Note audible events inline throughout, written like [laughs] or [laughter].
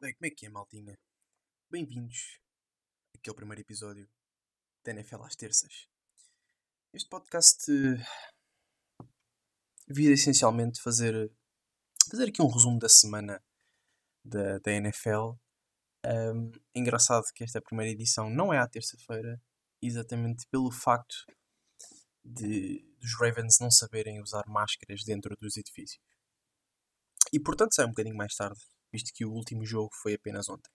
Bem, como é que é, maltinha? Bem-vindos aqui ao primeiro episódio da NFL às terças. Este podcast uh, visa essencialmente fazer, fazer aqui um resumo da semana da, da NFL. Um, é engraçado que esta primeira edição não é à terça-feira, exatamente pelo facto de dos Ravens não saberem usar máscaras dentro dos edifícios. E portanto sai um bocadinho mais tarde visto que o último jogo foi apenas ontem.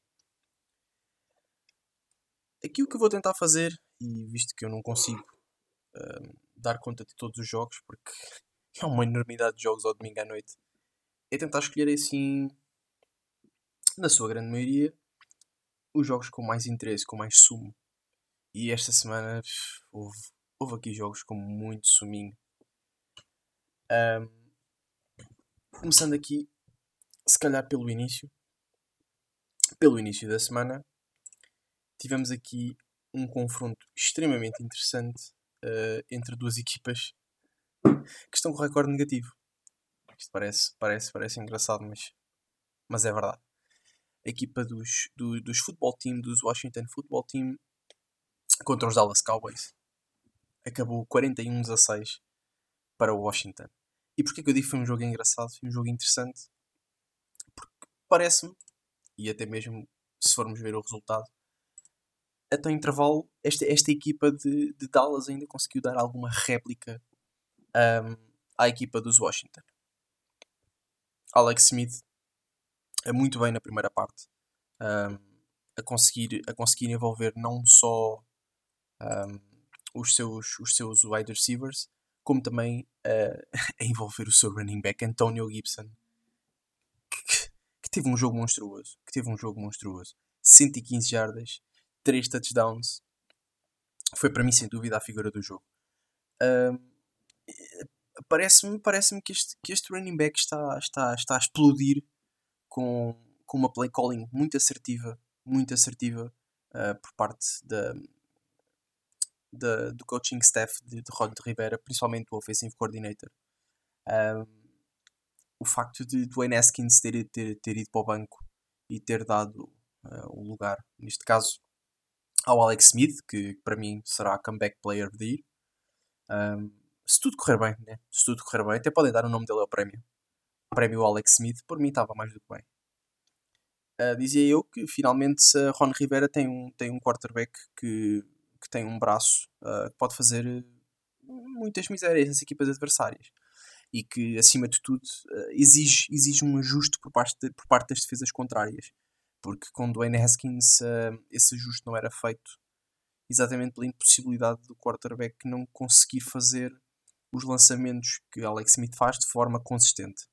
Aqui o que eu vou tentar fazer, e visto que eu não consigo uh, dar conta de todos os jogos, porque [laughs] é uma enormidade de jogos ao domingo à noite, é tentar escolher assim, na sua grande maioria, os jogos com mais interesse, com mais sumo. E esta semana houve, houve aqui jogos com muito suminho. Um, começando aqui se calhar pelo início, pelo início da semana, tivemos aqui um confronto extremamente interessante uh, entre duas equipas que estão com recorde negativo. Isto parece, parece, parece engraçado, mas, mas é verdade. A equipa dos, do, dos football team, dos Washington Football Team, contra os Dallas Cowboys, acabou 41-16 para o Washington. E porquê que eu digo que foi um jogo engraçado, foi um jogo interessante? Parece-me, e até mesmo se formos ver o resultado, até o intervalo, esta, esta equipa de, de Dallas ainda conseguiu dar alguma réplica um, à equipa dos Washington. Alex Smith é muito bem na primeira parte um, a, conseguir, a conseguir envolver não só um, os, seus, os seus wide receivers, como também uh, [laughs] a envolver o seu running back Antonio Gibson, que teve um jogo monstruoso. Que teve um jogo monstruoso. 115 jardas, 3 touchdowns. Foi para mim, sem dúvida, a figura do jogo. Uh, parece-me parece que, este, que este running back está, está, está a explodir com, com uma play calling muito assertiva, muito assertiva uh, por parte da, da, do coaching staff de, de Rod Rivera, principalmente o offensive coordinator. O facto de Dwayne Haskins ter, ter, ter ido para o banco e ter dado uh, um lugar, neste caso, ao Alex Smith, que para mim será a comeback player the year. Um, se tudo correr bem, né? se tudo correr bem, até podem dar o nome dele ao prémio. O prémio Alex Smith, por mim estava mais do que bem. Uh, dizia eu que finalmente Ron Rivera tem um, tem um quarterback que, que tem um braço uh, que pode fazer muitas misérias nas equipas adversárias e que, acima de tudo, eh, exige, exige um ajuste por parte, de, por parte das defesas contrárias. Porque com Dwayne Haskins uh, esse ajuste não era feito exatamente pela impossibilidade do quarterback não conseguir fazer os lançamentos que Alex Smith faz de forma consistente.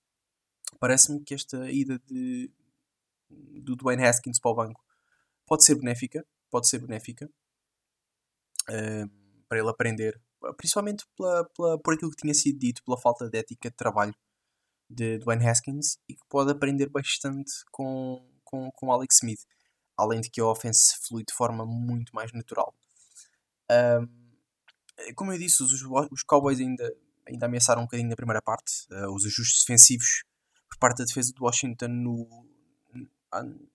Parece-me que esta ida de, do Dwayne Haskins para o banco pode ser benéfica, pode ser benéfica uh, para ele aprender principalmente pela, pela, por aquilo que tinha sido dito, pela falta de ética de trabalho de Dwayne Haskins e que pode aprender bastante com, com, com Alex Smith, além de que a offense flui de forma muito mais natural. Um, como eu disse, os, os Cowboys ainda, ainda ameaçaram um bocadinho na primeira parte, uh, os ajustes defensivos por parte da defesa do Washington no,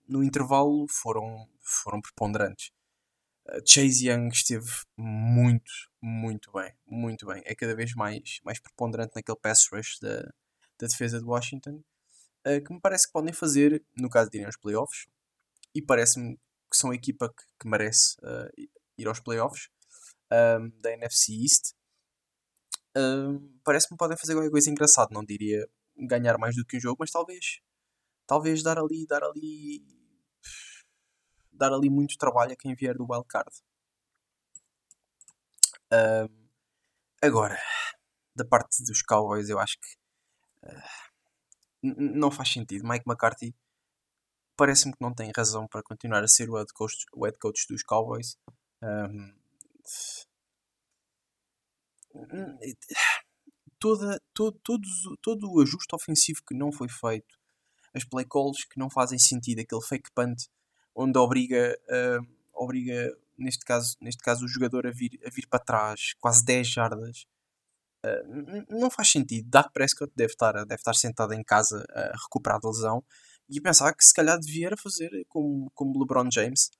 no intervalo foram, foram preponderantes. Chase Young esteve muito, muito bem, muito bem. É cada vez mais, mais preponderante naquele pass rush da, da defesa de Washington, uh, que me parece que podem fazer, no caso de irem aos playoffs, e parece-me que são a equipa que, que merece uh, ir aos playoffs um, da NFC East. Uh, parece-me que podem fazer qualquer coisa engraçada, não diria ganhar mais do que um jogo, mas talvez, talvez dar ali, dar ali dar ali muito trabalho a quem vier do wildcard. Um, agora, da parte dos Cowboys, eu acho que uh, não faz sentido. Mike McCarthy parece-me que não tem razão para continuar a ser o head coach, o head coach dos Cowboys. Um, toda, todo, todo, todo o ajuste ofensivo que não foi feito, as play calls que não fazem sentido, aquele fake punt onde obriga, uh, obriga neste, caso, neste caso o jogador a vir, a vir para trás, quase 10 jardas. Uh, não faz sentido. Dak Prescott deve estar, deve estar sentado em casa a recuperar da lesão, E pensar que se calhar devia fazer como, como LeBron James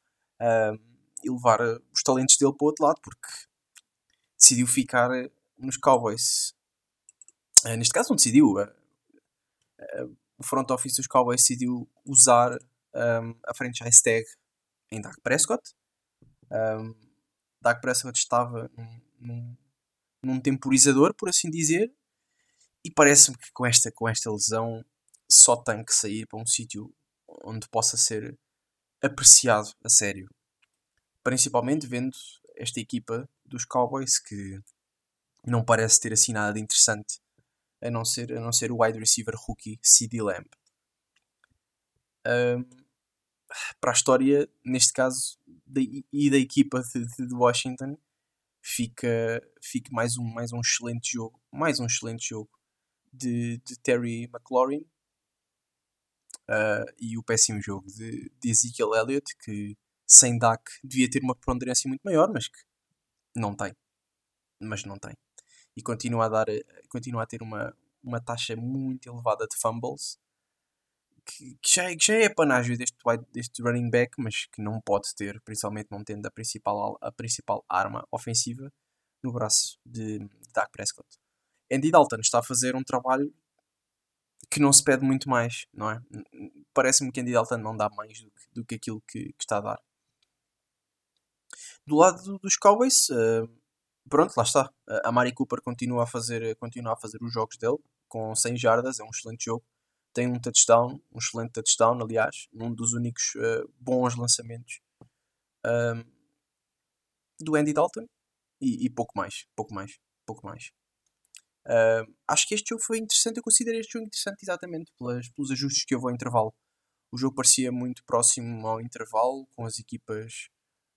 uh, e levar os talentos dele para o outro lado, porque decidiu ficar nos Cowboys. Uh, neste caso, não decidiu. Uh, o front office dos Cowboys decidiu usar um, a franchise tag em Dak Prescott. Um, Dak Prescott estava num, num, num temporizador, por assim dizer, e parece-me que com esta, com esta lesão só tem que sair para um sítio onde possa ser apreciado a sério. Principalmente vendo esta equipa dos Cowboys que não parece ter assim nada de interessante a não ser, a não ser o wide receiver rookie CD Lamb. Um, para a história, neste caso, e da equipa de, de, Washington, fica, fica mais, um, mais um excelente jogo. Mais um excelente jogo de, de Terry McLaurin uh, e o péssimo jogo de, de Ezekiel Elliott, que sem Dak devia ter uma preponderância muito maior, mas que não tem. Mas não tem. E continua a, dar, continua a ter uma, uma taxa muito elevada de fumbles que, já, é, que já é a panágio deste, deste running back, mas que não pode ter, principalmente não tendo a principal, a principal arma ofensiva no braço de, de Dak Prescott. Andy Dalton está a fazer um trabalho que não se pede muito mais, não é? Parece-me que Andy Dalton não dá mais do que, do que aquilo que, que está a dar. Do lado dos Cowboys, uh, pronto, lá está. A Mari Cooper continua a, fazer, continua a fazer os jogos dele com 100 jardas, é um excelente jogo. Tem um touchdown, um excelente touchdown, aliás, num dos únicos uh, bons lançamentos uh, do Andy Dalton e, e, pouco mais, pouco mais, pouco mais. Uh, acho que este jogo foi interessante. Eu considero este jogo interessante exatamente pelas, pelos ajustes que houve ao intervalo. O jogo parecia muito próximo ao intervalo, com as equipas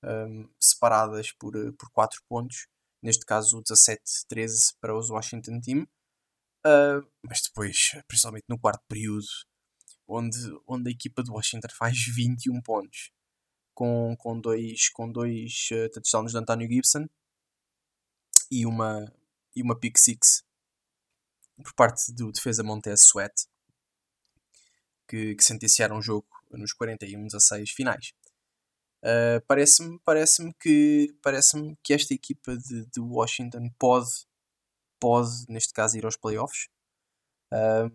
um, separadas por, por 4 pontos. Neste caso, 17-13 para os Washington Team. Uh, mas depois, principalmente no quarto período, onde, onde a equipa de Washington faz 21 pontos, com, com dois, com dois uh, touchdowns de António Gibson e uma, e uma pick six por parte do defesa Montez Sweat, que, que sentenciaram o jogo nos 41 a 6 finais. Uh, parece-me parece que parece que esta equipa de, de, Washington pode pode neste caso ir aos playoffs. Uh,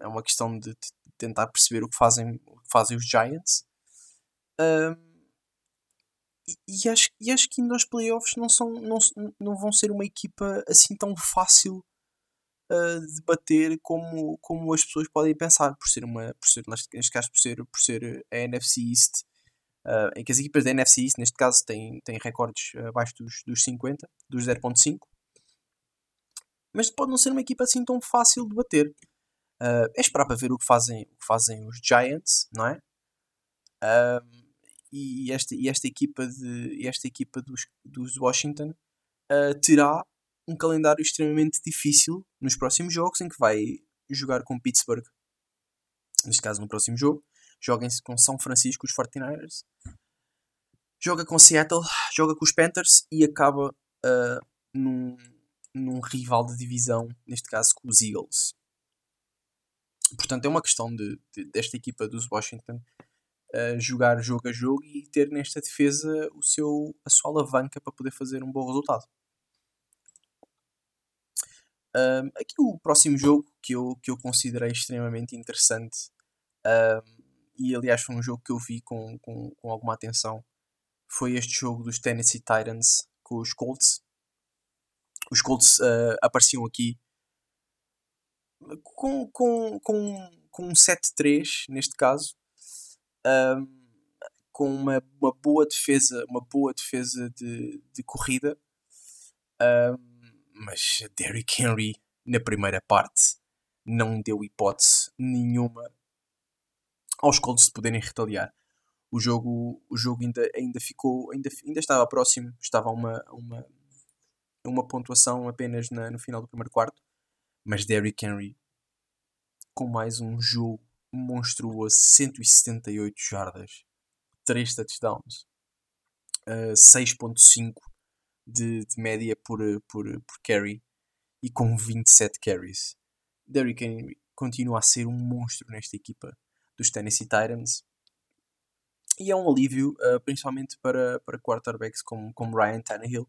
é uma questão de, de, tentar perceber o que fazem o que fazem os Giants. Uh, e, acho, e acho que indo aos playoffs não, são, não, não vão ser uma equipa assim tão fácil uh, de bater como, como as pessoas podem pensar, por ser uma, por ser, neste caso, por ser, por ser a NFC East, uh, em que as equipas da NFC East, neste caso, têm, têm recordes abaixo dos, dos 50, dos 0.5, mas pode não ser uma equipa assim tão fácil de bater. Uh, é esperar para ver o que fazem, o que fazem os Giants, não é? Uh, e, esta, e esta equipa, de, esta equipa dos, dos Washington uh, terá um calendário extremamente difícil nos próximos jogos, em que vai jogar com Pittsburgh, neste caso no próximo jogo, joga-se com São Francisco, os 49ers, joga com Seattle, joga com os Panthers e acaba uh, num, num rival de divisão, neste caso com os Eagles. Portanto, é uma questão de, de desta equipa dos Washington uh, jogar jogo a jogo e ter nesta defesa o seu, a sua alavanca para poder fazer um bom resultado. Um, aqui o próximo jogo que eu, que eu considerei extremamente interessante um, e aliás foi um jogo que eu vi com, com, com alguma atenção foi este jogo dos Tennessee Titans com os Colts. Os Colts uh, apareciam aqui com, com, com, com um 7-3 neste caso um, com uma, uma boa defesa uma boa defesa de, de corrida um, mas Derrick Henry, na primeira parte, não deu hipótese nenhuma aos Colts de poderem retaliar. O jogo, o jogo ainda, ainda ficou, ainda, ainda estava próximo, estava uma, uma, uma pontuação apenas na, no final do primeiro quarto, mas Derrick Henry, com mais um jogo monstruoso, 178 jardas, 3 touchdowns, uh, 6.5 de, de média por, por, por carry e com 27 carries. Derrick Henry continua a ser um monstro nesta equipa dos Tennessee Titans. E é um alívio, uh, principalmente para, para quarterbacks como, como Ryan Tannehill,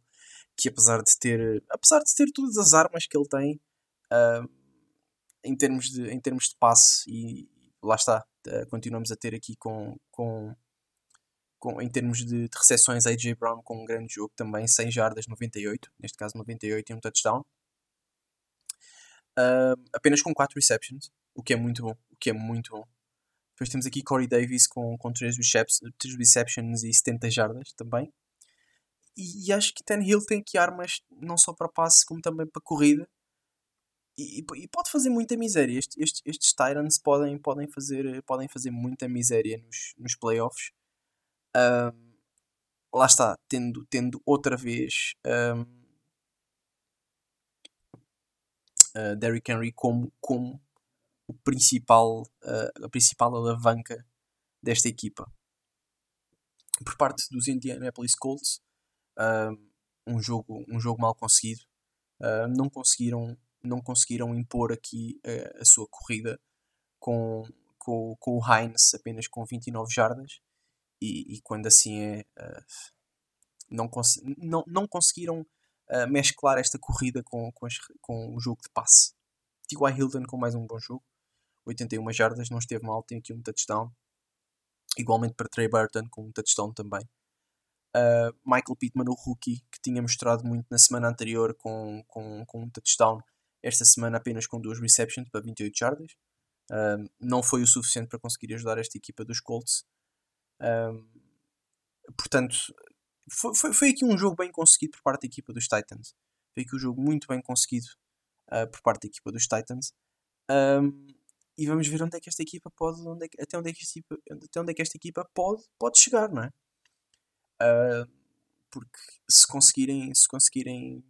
que apesar de ter, apesar de ter todas as armas que ele tem, uh, em, termos de, em termos de passe, e lá está, uh, continuamos a ter aqui com, com, com em termos de, de recepções, AJ Brown com um grande jogo também, 100 jardas, 98, neste caso 98 e um touchdown. Uh, apenas com 4 receptions, o que é muito bom, o que é muito bom. Depois temos aqui Corey Davis com, com 3, receptions e 70 jardas também. E, e acho que Ten Hill tem aqui armas não só para passe como também para corrida. E, e, pode fazer muita miséria. Este, este, estes Tyrants podem, podem, fazer, podem fazer muita miséria nos, nos playoffs. Um, lá está, tendo, tendo outra vez um, uh, Derrick Henry como, como o principal, uh, a principal alavanca desta equipa. Por parte dos Indianapolis Colts, um, jogo, um jogo mal conseguido. Não, conseguiram, não conseguiram impor aqui a sua corrida com, com, com o Heinz apenas com 29 jardas. E, e quando assim é, não, cons não, não conseguiram mesclar esta corrida com, com, as, com o jogo de passe. T.Y. Hilton com mais um bom jogo. 81 jardas, não esteve mal, tem aqui um touchdown. Igualmente para Trey Burton com um touchdown também. Uh, Michael Pittman, o rookie, que tinha mostrado muito na semana anterior com, com, com um touchdown, esta semana apenas com duas receptions para 28 jardas. Uh, não foi o suficiente para conseguir ajudar esta equipa dos Colts. Uh, portanto, foi, foi, foi, aqui um jogo bem conseguido por parte da equipa dos Titans. Foi aqui um jogo muito bem conseguido por parte da equipa dos Titans. Um, e vamos ver onde é que esta equipa pode, onde é, até, onde é que esta equipa, até onde é que esta equipa pode, pode chegar, não é? Uh, porque se conseguirem, se conseguirem,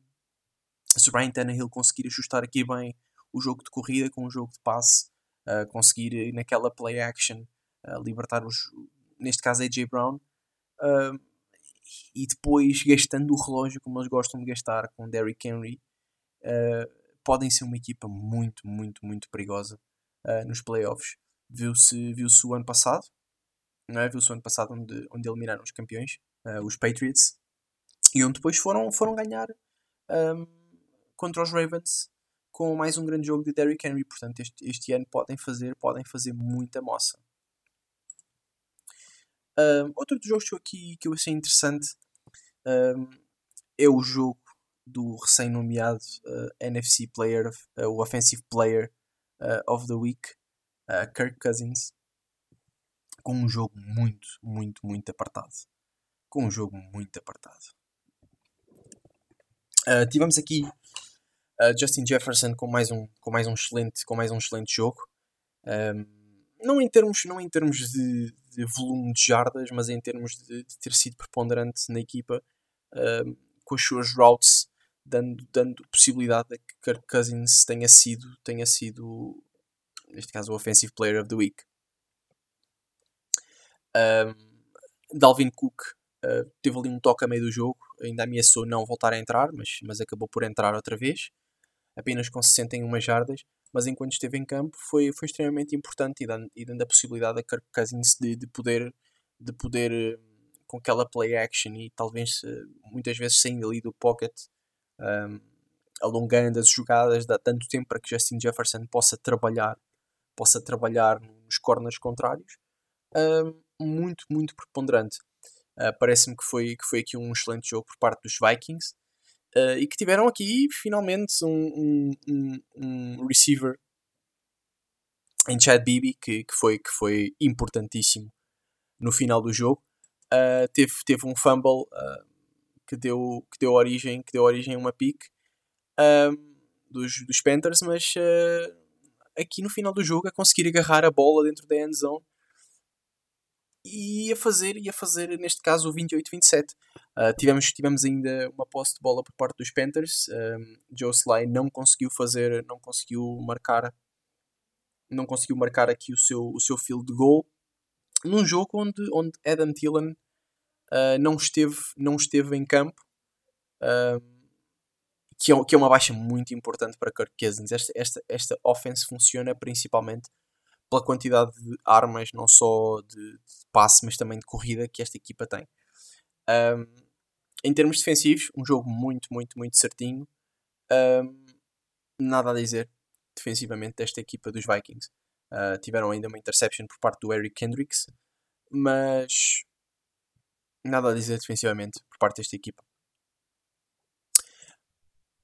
se o Brian Tannehill conseguir ajustar aqui bem o jogo de corrida com o jogo de passe, uh, conseguir naquela play action uh, libertar os, neste caso AJ Brown, e depois gastando o relógio como eles gostam de gastar com Derrick Henry, podem ser uma equipa muito, muito, muito perigosa nos playoffs. Viu-se viu o ano passado, não é? Viu-se o ano passado onde, onde eliminaram os campeões, uh, os Patriots, e onde depois foram, foram ganhar um, contra os Ravens com mais um grande jogo de Derrick Henry. Portanto, este, este ano podem fazer, podem fazer muita moça. Um, outro dos jogos que eu, aqui, que eu achei interessante um, é o jogo do recém-nomeado uh, NFC Player, uh, o Offensive Player uh, of the Week, Kirk Cousins, com um jogo muito, muito, muito apartado. Com um jogo muito apartado. Uh, tivemos aqui Justin Jefferson com mais um, com mais um, excelente, com mais um excelente jogo. Um, não em termos, não em termos de, de, volume de jardas, mas em termos de, de ter sido preponderante na equipa com as suas routes dando, dando possibilidade a que Kirk Cousins tenha sido, tenha sido, neste caso, o Offensive Player of the Week. Um, Dalvin Cook uh, teve ali um toque a meio do jogo, ainda ameaçou não voltar a entrar, mas, mas acabou por entrar outra vez, apenas com 61 jardas. Mas enquanto esteve em campo foi, foi extremamente importante e dando, e dando a possibilidade a Kirk Cousins de, de poder, de poder com aquela play action e talvez muitas vezes saindo ali do pocket um, alongando as jogadas, dá tanto tempo para que Justin Jefferson possa trabalhar, possa trabalhar nos corners contrários. Um, muito, muito preponderante. Uh, Parece-me que foi, que foi aqui um excelente jogo por parte dos Vikings uh, e que tiveram aqui finalmente um, um, um receiver em Chad Bibi que, que, foi, que foi importantíssimo no final do jogo. Uh, teve, teve um fumble que deu, que deu origem que deu origem a uma pick dos, dos Panthers, mas aqui no final do jogo a conseguir agarrar a bola dentro da end zone e a fazer, ia fazer neste caso o 28-27. Uh, tivemos, tivemos ainda uma posse de bola por parte dos Panthers. Um, Joe Sly não conseguiu fazer, não conseguiu marcar, não conseguiu marcar aqui o seu, o seu field goal num jogo onde, onde Adam Thielen uh, não, esteve, não esteve em campo, uh, que, é, que é uma baixa muito importante para Kirk Cousins. Esta, esta, esta offense funciona principalmente pela quantidade de armas, não só de, de passe, mas também de corrida que esta equipa tem. Um, em termos defensivos, um jogo muito, muito, muito certinho. Um, nada a dizer defensivamente desta equipa dos Vikings. Uh, tiveram ainda uma interception por parte do Eric Kendricks, mas nada a dizer defensivamente por parte desta equipa.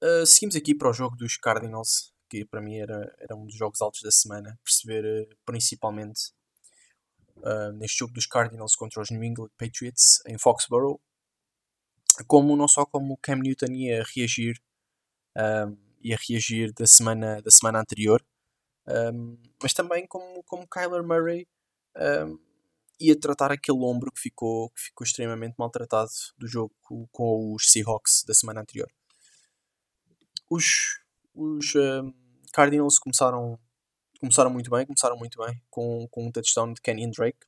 Uh, seguimos aqui para o jogo dos Cardinals, que para mim era, era um dos jogos altos da semana. Perceber uh, principalmente uh, neste jogo dos Cardinals contra os New England Patriots em Foxborough, como não só como o Cam Newton ia reagir, um, ia reagir da semana, da semana anterior, um, mas também como, como Kyler Murray um, ia tratar aquele ombro que ficou, que ficou extremamente maltratado do jogo com, com os Seahawks da semana anterior. Os, os Cardinals começaram começaram muito bem, começaram muito bem com, com um touchdown de Kenyon Drake.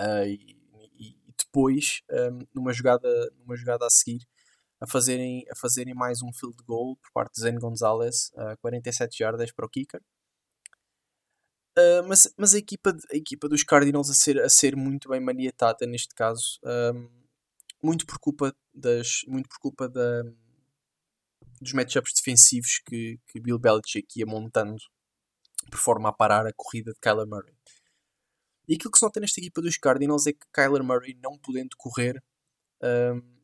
Uh, e, e, depois, um, numa, jogada, numa jogada a seguir, a fazerem, a fazerem mais um field goal por parte de Zen Gonzalez, uh, 47 jardas para o kicker. Uh, mas, mas a, equipa, a equipa dos Cardinals a ser, a ser muito bem maniatada neste caso, um, muito por culpa das muito por culpa da, dos matchups defensivos que, que Bill Belichick ia montando por forma a parar a corrida de Kyler Murray. E aquilo que se nota nesta equipa dos Cardinals é que Kyler Murray, não podendo correr, um,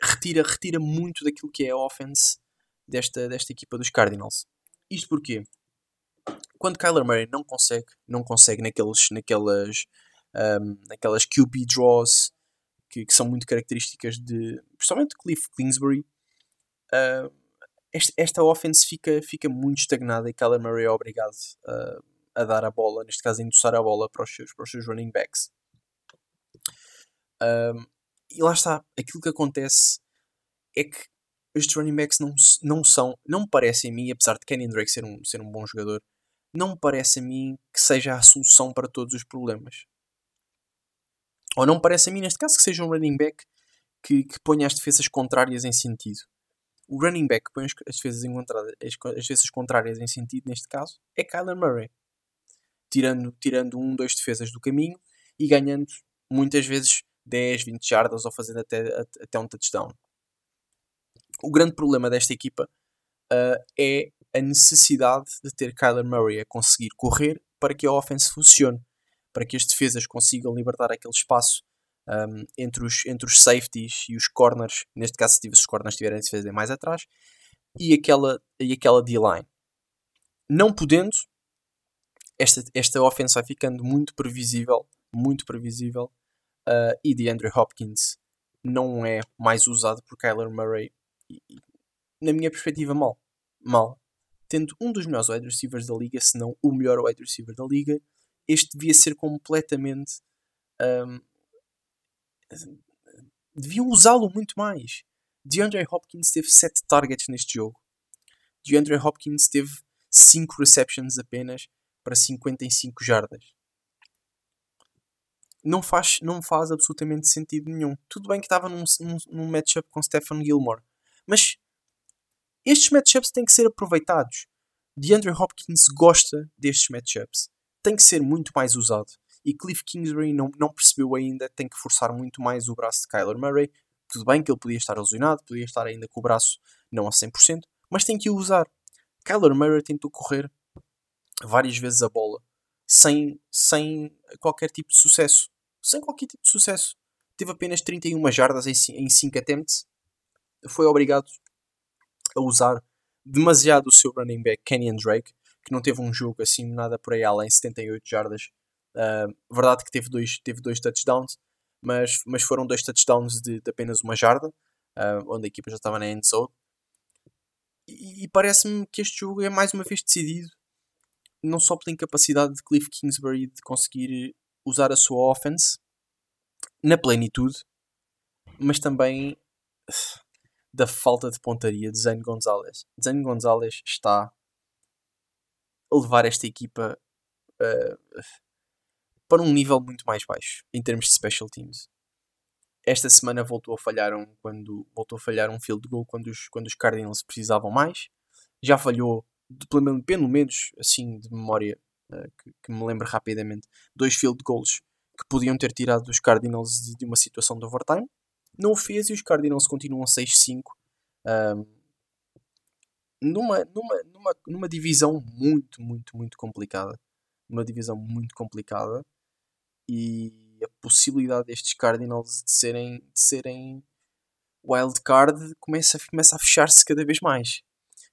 retira, retira muito daquilo que é a offense desta, desta equipa dos Cardinals. Isto porque quando Kyler Murray não consegue, não consegue naqueles, naquelas, um, naquelas QB draws que, que, são muito características de, principalmente Cliff Kingsbury, uh, esta, esta offense fica, fica muito estagnada e Kyler Murray é obrigado uh, a dar a bola, neste caso a endossar a bola para os seus, para os seus running backs. Um, e lá está, aquilo que acontece é que estes running backs não, não são, não parece a mim, apesar de Kenny Drake ser um, ser um bom jogador, não parece a mim que seja a solução para todos os problemas. Ou não parece a mim, neste caso, que seja um running back que, que ponha as defesas contrárias em sentido o running back que põe as defesas, as, as defesas contrárias em sentido, neste caso, é Kyler Murray. Tirando, tirando um, dois defesas do caminho e ganhando muitas vezes 10, 20 jardas ou fazendo até, até um touchdown. O grande problema desta equipa uh, é a necessidade de ter Kyler Murray a conseguir correr para que a offense funcione, para que as defesas consigam libertar aquele espaço um, entre, os, entre os safeties e os corners, neste caso se os corners estiverem a defesa mais atrás, e aquela, e aquela D-line. Não podendo, esta, esta offense vai ficando muito previsível, muito previsível, uh, e de Andrew Hopkins não é mais usado por Kyler Murray, e, e, na minha perspectiva, mal. Mal. Tendo um dos melhores wide receivers da liga, se não o melhor wide receiver da liga, este devia ser completamente um, deviam usá-lo muito mais. DeAndre Hopkins teve 7 targets neste jogo. DeAndre Hopkins teve 5 receptions apenas para 55 jardas. Não faz, não faz absolutamente sentido nenhum. Tudo bem que estava num, num, num matchup com Stephen Gilmore, mas estes matchups têm que ser aproveitados. DeAndre Hopkins gosta destes matchups. Tem que ser muito mais usado e Cliff Kingsbury não, não percebeu ainda, tem que forçar muito mais o braço de Kyler Murray. Tudo bem que ele podia estar lesionado, podia estar ainda com o braço não a 100%, mas tem que o usar. Kyler Murray tentou correr várias vezes a bola sem, sem qualquer tipo de sucesso. Sem qualquer tipo de sucesso. Teve apenas 31 jardas em, em 5 attempts. Foi obrigado a usar demasiado o seu running back Kenyon Drake, que não teve um jogo assim nada por aí além 78 jardas Uh, verdade que teve dois, teve dois touchdowns, mas, mas foram dois touchdowns de, de apenas uma jarda, uh, onde a equipa já estava na end zone. E, e parece-me que este jogo é mais uma vez decidido, não só pela incapacidade de Cliff Kingsbury de conseguir usar a sua offense na plenitude, mas também [sighs] da falta de pontaria de Zane Gonzalez. Zane Gonzalez está a levar esta equipa uh, para um nível muito mais baixo em termos de special teams. Esta semana voltou a falhar um, quando voltou a falhar um field goal quando os, quando os Cardinals precisavam mais. Já falhou pelo, pelo menos assim de memória uh, que, que, me lembro rapidamente. Dois field goals que podiam ter tirado os Cardinals de, de uma situação de overtime. Não o fez e os Cardinals continuam 6-5. Um, numa, numa, numa, numa divisão muito, muito, muito complicada. Uma divisão muito complicada. E a possibilidade destes Cardinals de serem, de serem wild card começa, começa a fechar-se cada vez mais.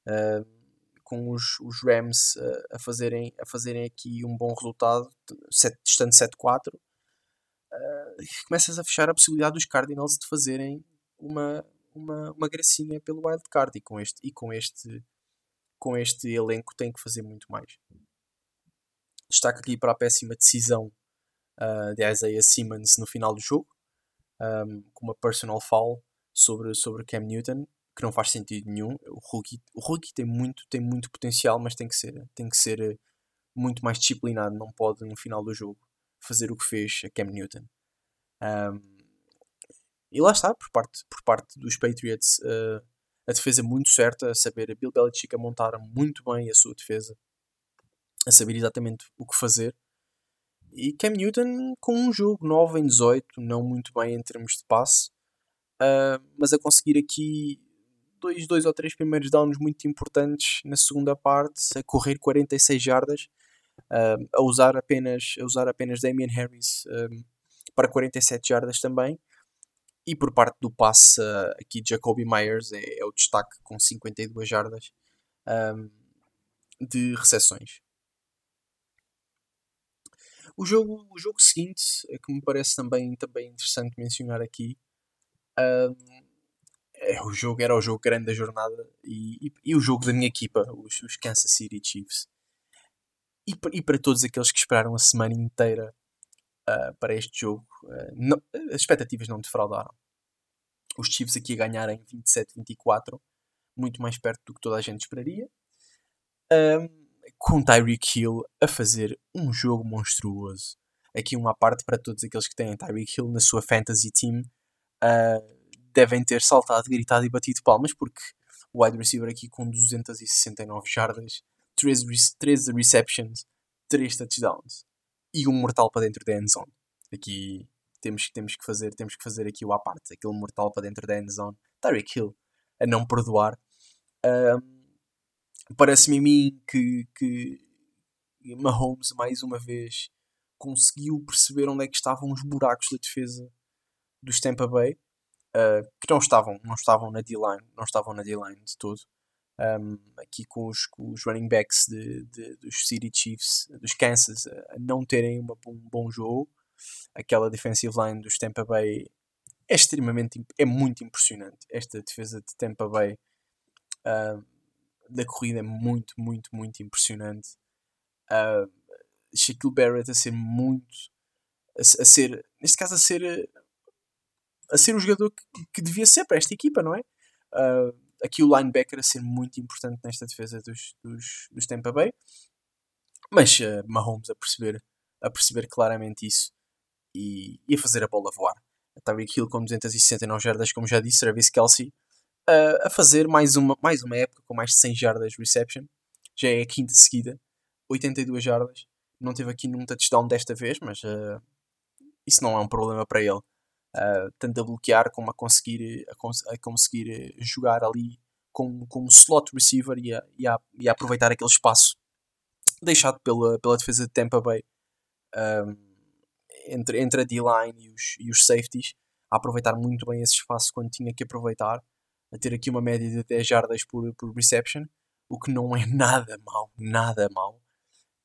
Uh, com os, os Rams uh, a, fazerem, a fazerem aqui um bom resultado, estando 7-4, uh, começas a fechar a possibilidade dos Cardinals de fazerem uma, uma, uma gracinha pelo wild card e com este, e com este, com este elenco tem que fazer muito mais. Destaco aqui para a péssima decisão uh, de Isaiah Simmons no final do jogo, um, com uma personal foul sobre, sobre Cam Newton, que não faz sentido nenhum. O rookie, o rookie tem, muito, tem muito potencial, mas tem que ser, tem que ser eh, muito mais disciplinado. Não pode, no final do jogo, fazer o que fez a Cam Newton. Um, e lá está, por parte, por parte dos Patriots, uh, a defesa muito certa, a saber, a Bill Belichick a montar muito bem a sua defesa, a saber exatamente o que fazer. E Cam Newton com um jogo 9 em 18, não muito bem em termos de passe, uh, mas a conseguir aqui dois, dois ou três primeiros downs muito importantes na segunda parte, a correr 46 jardas, uh, a usar apenas, a usar apenas Damian Harris um, para 47 jardas também. E por parte do passe, uh, aqui Jacoby Myers é, é, o destaque com 52 jardas um, de recepções. O jogo, o jogo seguinte, é que me parece também, também interessante mencionar aqui, um, é, o jogo era o jogo grande da jornada e, e, e o jogo da minha equipa, os, os Kansas City Chiefs. E, e, para todos aqueles que esperaram a semana inteira uh, para este jogo, uh, não, as expectativas não defraudaram. Os Chiefs aqui a ganharem 27-24, muito mais perto do que toda a gente esperaria. Um, com Tyreek Hill a fazer um jogo monstruoso. Aqui uma parte para todos aqueles que têm Tyreek Hill na sua fantasy team. Uh, devem ter saltado, gritado e batido palmas, porque o wide receiver aqui com 269 jardas, 13, 13 receptions, 3 touchdowns e um mortal para dentro da end zone. Aqui temos, temos, que fazer, temos que fazer aqui o à parte, aquele mortal para dentro da end zone. Tyreek Hill a não perdoar. Um, Parece-me a mim que, que Mahomes mais uma vez conseguiu perceber onde é que estavam os buracos da defesa dos Tampa Bay uh, que não estavam, não estavam na D-line, não estavam na D-line de todo. Um, aqui com os, com os running backs de, de, dos City Chiefs, dos Kansas, a não terem uma, um bom jogo. Aquela defensive line dos Tampa Bay é extremamente, é muito impressionante. Esta defesa de Tampa Bay uh, da corrida é muito, muito, muito impressionante. Uh, Shaquille Barrett a ser muito, a, a ser, neste caso, a ser a ser o jogador que, que devia ser para esta equipa, não é? Uh, aqui o linebacker a ser muito importante nesta defesa dos, dos, dos Tampa Bay. Mas uh, Mahomes a perceber, a perceber claramente isso e, e a fazer a bola voar. Tyreek Hill com 269 jardas, como já disse, Travis Kelsey uh, a fazer mais uma, mais uma época com mais de 100 jardas reception. Já é a quinta seguida, 82 jardas. Não teve aqui nenhum touchdown desta vez, mas uh, isso não é um problema para ele uh, tanto a bloquear como a conseguir, a, cons a conseguir jogar ali como, como slot receiver e a, e, a, e a aproveitar aquele espaço deixado pela, pela defesa de Tampa Bay um, entre, entre a D-line e os, e os safeties, a aproveitar muito bem esse espaço quando tinha que aproveitar, a ter aqui uma média de 10 jardas por, por reception, o que não é [laughs] nada mau, nada mau.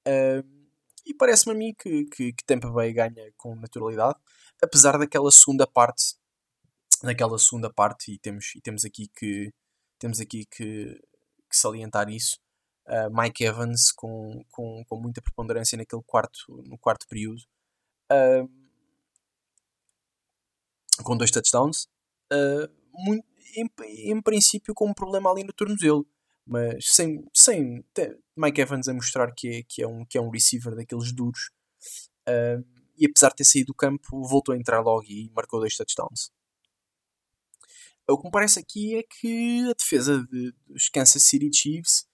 Um, e parece-me a mim que, que, que Tampa Bay ganha com naturalidade apesar daquela segunda parte daquela segunda parte e temos, e temos aqui que temos aqui que, que salientar isso uh, Mike Evans com, com, com muita preponderância naquele quarto no quarto período uh, com dois touchdowns uh, muito, em, em princípio com um problema ali no tornozelo mas sem, sem Mike Evans a mostrar que é, que é, um, que é um receiver daqueles duros uh, e apesar de ter saído do campo, voltou a entrar logo e marcou dois touchdowns. O que me parece aqui é que a defesa de, dos Kansas City Chiefs,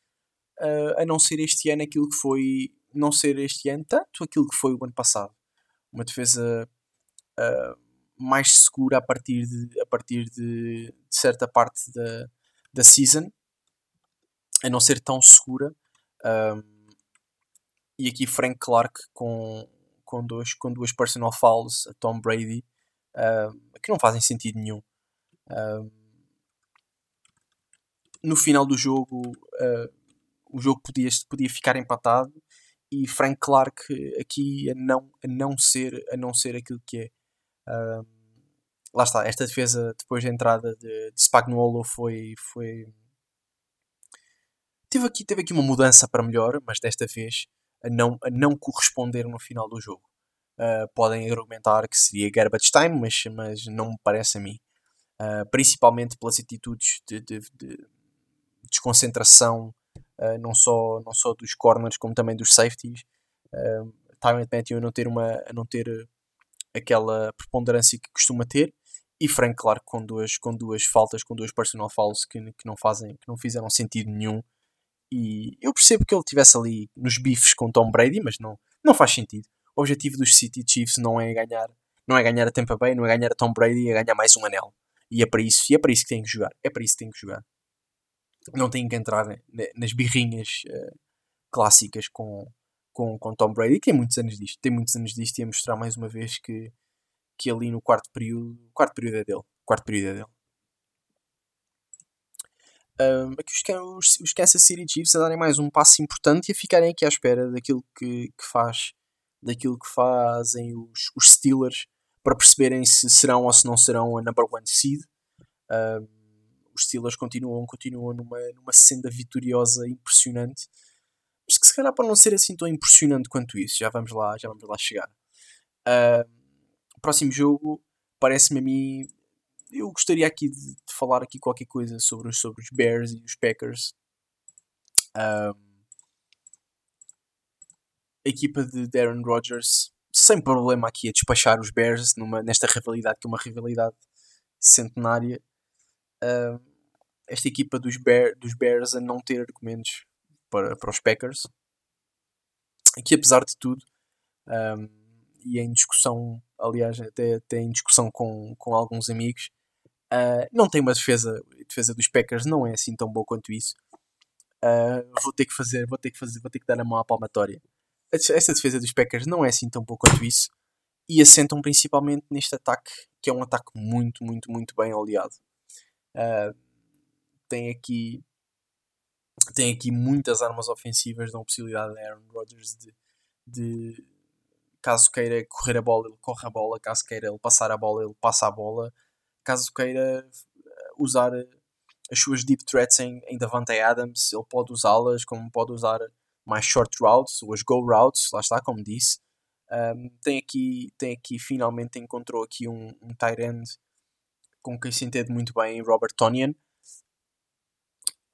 uh, a não ser este ano aquilo que foi não ser este ano tanto aquilo que foi o ano passado. Uma defesa uh, mais segura a partir de, a partir de, de, certa parte da, da season, a não ser tão segura. Um, e aqui Frank Clark com, com, dois, com duas personal fouls a Tom Brady que não fazem sentido nenhum. No final do jogo, uh, o jogo podia, podia ficar empatado e Frank Clark aqui a não, a não, ser, a não ser aquilo que é. Lá está, esta defesa depois da entrada de, de Spagnuolo foi, foi teve aqui, teve aqui uma mudança para melhor, mas desta vez a não, a não corresponder no final do jogo. Uh, podem argumentar que seria garbage time, mas, mas não me parece a mim. Uh, principalmente pelas atitudes de, de, de desconcentração, uh, não, só, não só dos corners, como também dos safeties. Uh, Tyrant Matthew a não ter, uma, a não ter aquela preponderância que costuma ter. E Frank Clark com duas, com duas faltas, com duas personal fouls que, que, não fazem, que não fizeram sentido nenhum. E eu percebo que ele estivesse ali nos bifes com Tom Brady, mas não, não faz sentido. O objetivo dos City Chiefs não é ganhar, não é ganhar a Tampa Bay, não é ganhar a Tom Brady, é ganhar mais um anel. E é para isso, e é para isso que tem que jogar. É para isso que tem que jogar. Não tem que entrar nas birrinhas uh, clássicas com, com, com Tom Brady, que tem muitos anos disto. Tem muitos anos disto e a mostrar mais uma vez que, que ali no quarto período, quarto período é dele. quarto período é dele. Um, aqui os, os, Kansas City Chiefs a darem mais um passo importante e a ficarem aqui à espera daquilo que, que faz daquilo que fazem os, os Steelers para perceberem se serão ou se não serão a number one seed. Um, os Steelers continuam, continuam numa, numa senda vitoriosa impressionante. Se calhar para não ser assim tão impressionante quanto isso, já vamos lá, já vamos lá chegar. o próximo jogo parece-me a mim eu gostaria aqui de, de, falar aqui qualquer coisa sobre, sobre os Bears e os Packers. Um, a equipa de Darren Rodgers sem problema aqui a despachar os Bears numa, nesta rivalidade que é uma rivalidade centenária. Um, esta equipa dos, Bear, dos Bears a não ter argumentos para, para os Packers. Que apesar de tudo, um, e em discussão, aliás, até, até em discussão com, com alguns amigos, Uh, não tem uma defesa, a defesa dos Packers não é assim tão boa quanto isso. Uh, vou ter que fazer, vou ter que fazer, vou ter que dar a mão à palmatória. Esta defesa dos Packers não é assim tão boa quanto isso e assentam principalmente neste ataque que é um ataque muito, muito, muito bem oleado. Uh, tem aqui tem aqui muitas armas ofensivas, dão possibilidade a Aaron Rodgers de, de caso queira correr a bola, ele corre a bola, caso queira ele passar a bola, ele passa a bola caso queira eh, usar eh, as suas deep threats em, em Davante Adams, ele pode usá-las, como pode usar mais short routes, ou as go routes, lá está, como disse. Um, tem, aqui, tem aqui, finalmente encontrou aqui um, um tight end com quem se entende muito bem, Robert Tonian.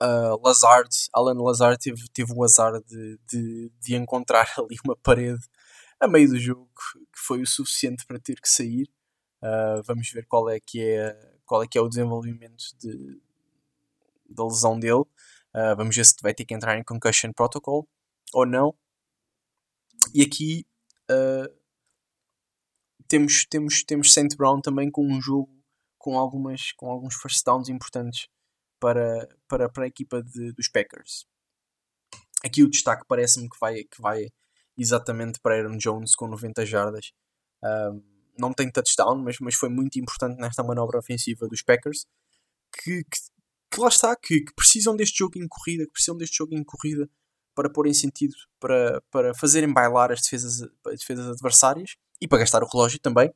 Uh, Lazard, Alan Lazard teve, teve o azar de, de, de encontrar [laughs] ali uma parede a meio do jogo que foi o suficiente para ter que sair. Uh, vamos ver qual é que é, qual é, que é o desenvolvimento de, da lesão dele. Uh, vamos ver se vai ter que entrar em concussion protocol ou não. E aqui uh, temos, temos, temos Saint Brown também com um jogo com, algumas, com alguns first downs importantes para, para, para a equipa de, dos Packers. Aqui o destaque parece-me que vai, que vai exatamente para Aaron Jones com 90 jardas não tem touchdown, mas, mas foi muito importante nesta manobra ofensiva dos Packers, que, que, que lá está, que, que, precisam deste jogo em corrida, que precisam deste jogo em corrida para pôr em sentido, para, para fazerem bailar as defesas, as defesas adversárias e para gastar o relógio também.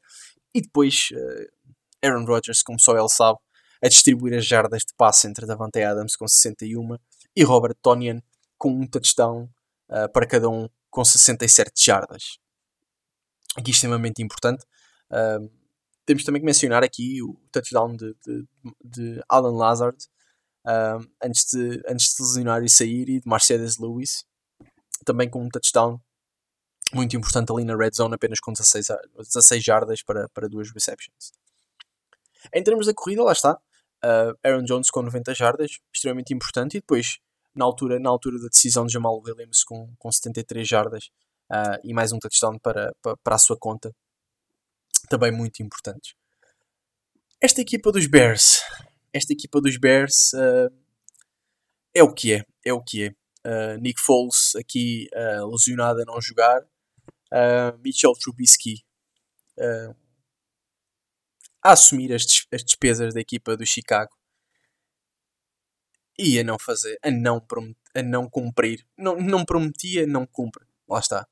E depois uh, Aaron Rodgers, como só ele sabe, a distribuir as jardas de passe entre Davante Adams com 61 e Robert Tonian com um touchdown uh, para cada um com 67 jardas. Aqui extremamente importante. Temos também que mencionar aqui o touchdown de, de, de Alan Lazard antes, de, antes de lesionar e sair e de Mercedes Lewis também com um touchdown muito importante ali na red zone apenas com 16, 16 jardas para, para duas receptions. Em termos da corrida lá está uh, Aaron Jones com 90 jardas extremamente importante e depois na altura, na altura da decisão de Jamal Williams com, com 73 jardas uh, e mais um touchdown para, para, para, a sua conta. Também muito importantes. Esta equipa dos Bears, esta equipa dos Bears uh, é o que é, é o que é. Nick Foles aqui lesionado a não jogar. Mitchell Trubisky a assumir as, as despesas da equipa do Chicago e a não fazer, a não, a não cumprir. Não, não prometia, não cumpre. Lá está.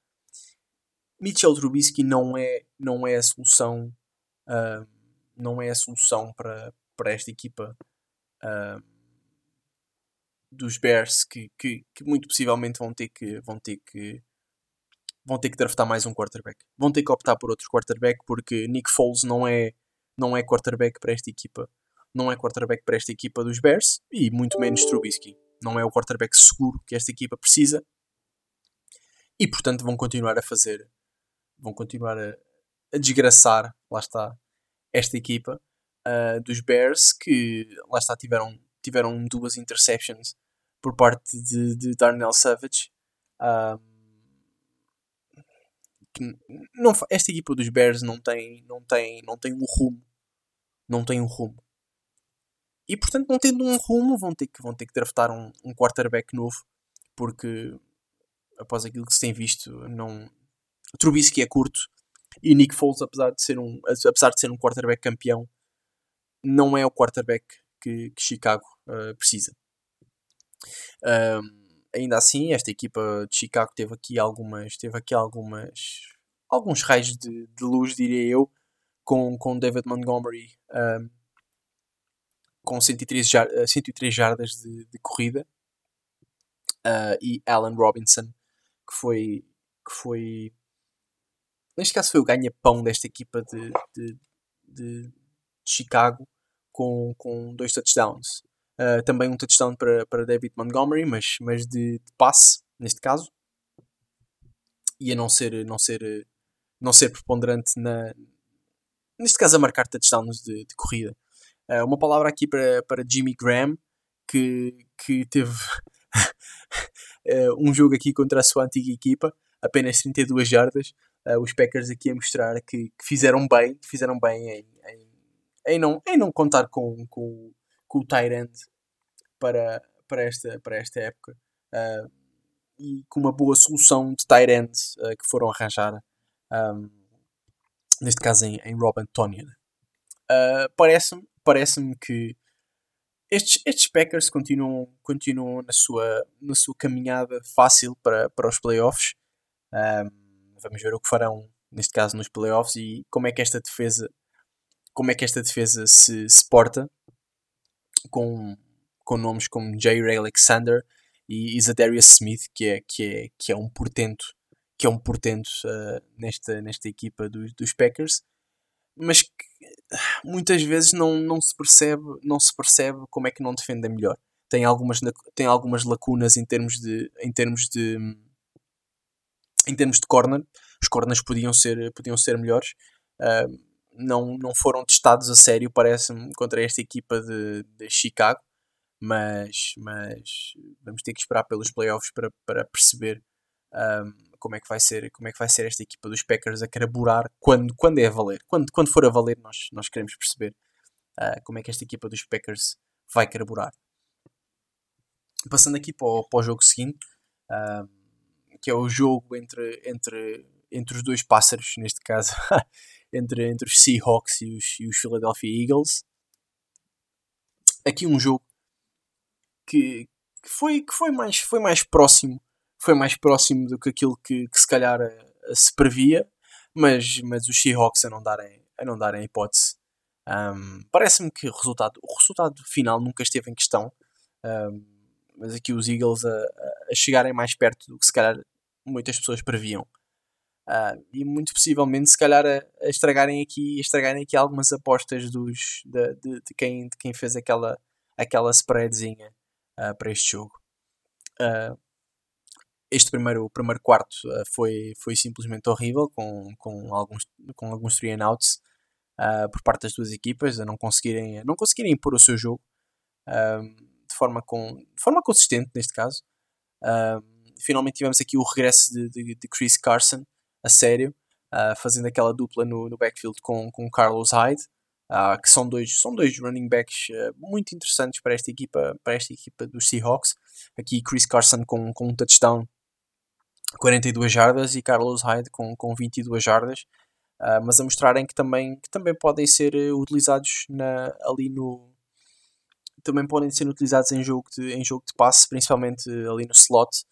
Mitchell Trubisky não é, não é a solução, uh, não é a solução para, para esta equipa uh, dos Bears que, que, que, muito possivelmente vão ter que vão ter que vão ter que draftar mais um quarterback. Vão ter que optar por outro quarterback porque Nick Foles não é não é quarterback para esta equipa. Não é quarterback para esta equipa dos Bears e muito menos Trubisky. Não é o quarterback seguro que esta equipa precisa. E portanto vão continuar a fazer, vão continuar a, a desgraçar, lá está, esta equipa uh, dos Bears que lá está tiveram, tiveram duas interceptions por parte de, de Darnell Savage. Uh, não, esta equipa dos Bears não tem, não tem, não tem um rumo não tem um rumo. E portanto, não tendo um rumo, vão ter que, vão ter que draftar um, um quarterback novo, porque após aquilo que se tem visto, não. Trubisky é curto e Nick Foles, apesar de ser um, apesar de ser um quarterback campeão, não é o quarterback que, que Chicago uh, precisa. Ainda assim, esta equipa de Chicago teve aqui algumas, teve aqui algumas, alguns raios de, de luz, diria eu, com, com David Montgomery um, com 103, jar, 103 jardas de, de corrida uh, e Allen Robinson que foi que foi neste caso foi o ganha-pão desta equipa de, de, de, Chicago com, com dois touchdowns. Uh, também um touchdown para, para David Montgomery mas, mas de, de passe neste caso. E a não ser não ser não ser preponderante na, neste caso a marcar touchdowns de, de corrida. Uh, uma palavra aqui para, para Jimmy Graham, que, que teve uh, [laughs] um jogo aqui contra a sua antiga equipa, apenas 32 jardas. Uh, os Packers aqui a mostrar que, que fizeram bem, fizeram bem em, em, em, não, em não contar com, com, com o Tyrant para, para, esta, para esta época. e com uma boa solução de Tyrant que foram arranjar. Um, neste caso em, em Rob Antonio. Uh, Parece-me parece que estes, estes Packers continuam, continuam na, sua, na sua caminhada fácil para, para os playoffs. Um, vamos ver o que farão, neste caso, nos playoffs e como é que esta defesa, como é que esta defesa se, se porta com, com nomes como J. Alexander e Isadarius Smith, que é, que, é, que é um portento que é um portento uh, nesta, nesta equipa dos, dos Packers, mas que muitas vezes não, não, se percebe, não se percebe como é que não defendem melhor. Tem algumas, tem algumas lacunas em termos de, em termos de em termos de corner. Os corners podiam ser, podiam ser melhores. Uh, não, não foram testados a sério, parece-me, contra esta equipa de, de Chicago. Mas, mas vamos ter que esperar pelos playoffs para, para perceber um, como é que vai ser, como é que vai ser esta equipa dos Packers a caraburar quando, quando é a valer. Quando, quando for a valer, nós, nós queremos perceber uh, como é que esta equipa dos Packers vai caraburar. Passando aqui para o, para o jogo seguinte, uh, que é o jogo entre, entre, entre os dois pássaros, neste caso, [laughs] entre, entre os Seahawks e os, e os Philadelphia Eagles. Aqui um jogo que, que, foi, que foi, mais, foi mais próximo foi mais próximo do que aquilo que, que se calhar a, a se previa, mas, mas os Seahawks a não darem, a não darem hipótese. Um, Parece-me que o resultado, o resultado final nunca esteve em questão, um, mas aqui os Eagles a, a, chegarem mais perto do que se calhar muitas pessoas previam. Uh, e muito possivelmente se calhar a, a, estragarem aqui estragarem aqui algumas apostas dos, de, de, de quem, de quem fez aquela, aquela spreadzinha uh, para este jogo. Uh, este primeiro, primeiro quarto uh, foi, foi simplesmente horrível, com, com alguns, com alguns three and outs uh, por parte das duas equipas, a não conseguirem, não conseguirem impor o seu jogo. Uh, de forma, com, de forma consistente, neste caso. Uh, finalmente tivemos aqui o regresso de, de, de Chris Carson, a sério, uh, fazendo aquela dupla no, no backfield com, com Carlos Hyde, que são dois, são dois running backs muito interessantes para esta equipa, para esta equipa dos Seahawks. Aqui Chris Carson com, com um touchdown, 42 jardas, e Carlos Hyde com, com 22 jardas. mas a mostrarem que também, que também podem ser utilizados na, ali no, também podem ser utilizados em jogo de, em jogo de passe, principalmente ali no slot,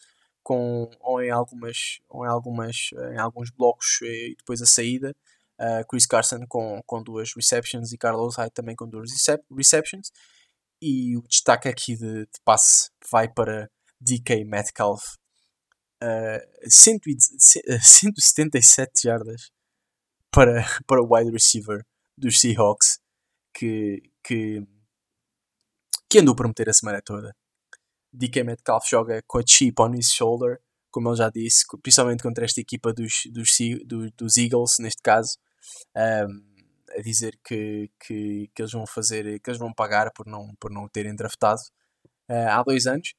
com, ou, em algumas, ou em, algumas, em alguns blocos e depois a saída. Uh, Chris Carson com, com duas receptions e Carlos Hyde também com duas receptions. E o destaque aqui de, de passe vai para DK Metcalf. Uh, 177 jardas para, [laughs] para o wide receiver dos Seahawks que, que que andou por meter a semana toda. DK Metcalf joga com a chip on his shoulder, como ele já disse, principalmente contra esta equipa dos, dos, dos, Eagles, neste caso, um, a dizer que, que, que, eles vão fazer, que eles vão pagar por não, por não terem draftado uh, há dois anos.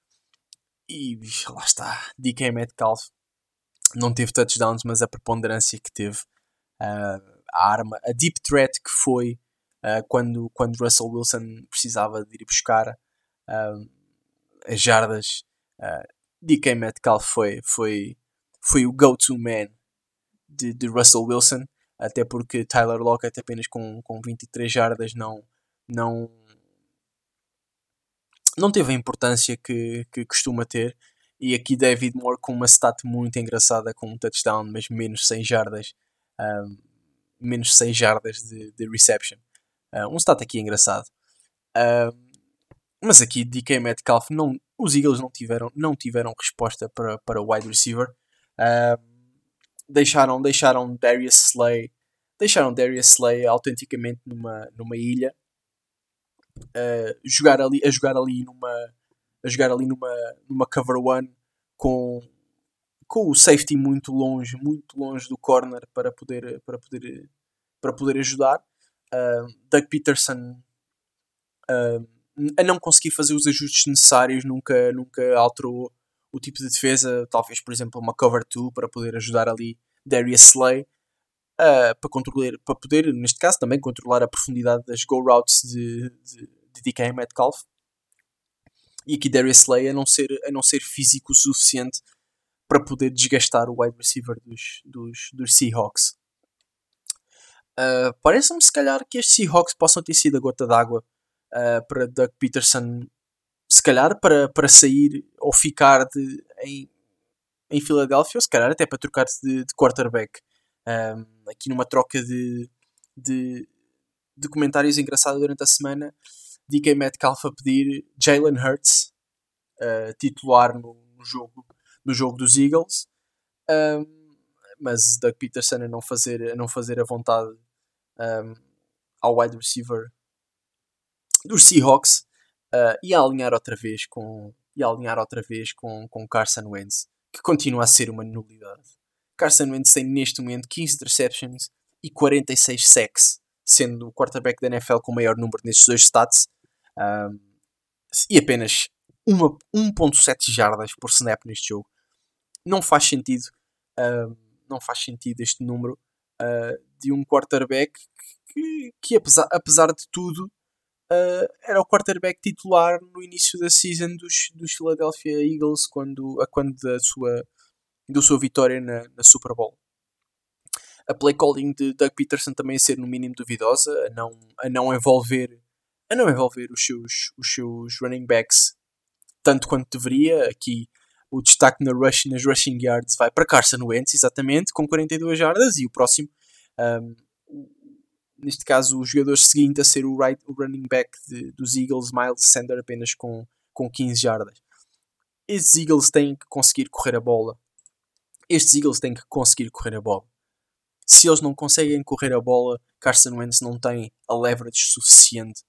E lá está, DK Metcalf não teve touchdowns, mas a preponderância que teve, uh, a arma, a deep threat que foi uh, quando, quando Russell Wilson precisava de ir buscar uh, as jardas. DK Metcalf foi, foi, foi o go-to man de, de, Russell Wilson, até porque Tyler Lockett apenas com, com 23 jardas não, não, não teve a importância que, que costuma ter. E aqui David Moore com uma stat muito engraçada, com um touchdown, mas menos 100 jardas. Um, menos 6 jardas de, de reception. Uh, um stat aqui engraçado. Uh, mas aqui DK Metcalf, não, os Eagles não tiveram, não tiveram resposta para, para o wide receiver. Uh, deixaram, deixaram Darius Slay, deixaram Darius Slay autenticamente numa, numa ilha. Jogar ali, a jogar ali numa a jogar ali numa, numa cover one com, com o safety muito longe, muito longe do corner para poder, para poder, para poder ajudar. Uh, Doug Peterson uh, a não conseguir fazer os ajustes necessários, nunca, nunca alterou o tipo de defesa, talvez por exemplo uma cover 2 para poder ajudar ali Darius Slay uh, para, controlar, para poder, neste caso, também controlar a profundidade das go routes de, de, de DK Metcalf. E aqui Darius Slay a não ser, a não ser físico o suficiente para poder desgastar o wide receiver dos, dos, dos Seahawks. Uh, Parece-me se calhar que estes Seahawks possam ter sido a gota d'água uh, para Doug Peterson, se calhar para, para sair ou ficar de, em, em Filadélfia, ou se calhar até para trocar de, de quarterback. Um, aqui numa troca de, de, de, comentários engraçados durante a semana, DK Metcalf a pedir Jalen Hurts uh, titular no, no, jogo, no jogo dos Eagles. Um, mas Doug Peterson a não fazer a, não fazer a vontade um, ao wide receiver dos Seahawks uh, e a alinhar outra vez com e alinhar outra vez com, com Carson Wentz, que continua a ser uma nulidade. Carson Wentz tem neste momento 15 interceptions e 46 sacks, sendo o quarterback da NFL com o maior número nestes dois stats, um, e apenas 1.7 jardas por snap neste jogo. Não faz sentido, não faz sentido este número uh, de um quarterback que, que apesar, apesar de tudo, uh, era o quarterback titular no início da season dos, dos Philadelphia Eagles, quando, a quando da sua, da sua vitória na, na Super Bowl. A play calling de Doug Peterson também a ser no mínimo duvidosa, a não, a não envolver a não envolver os seus, os seus running backs tanto quanto deveria. Aqui o destaque na rush, nas rushing yards vai para Carson Wentz, exatamente, com 42 yardas, e o próximo, um, neste caso, o jogador seguinte a ser o, right, o running back de, dos Eagles, Miles Sander, apenas com, com 15 jardas. Estes Eagles têm que conseguir correr a bola. Estes Eagles têm que conseguir correr a bola. Se eles não conseguem correr a bola, Carson Wentz não tem a leverage suficiente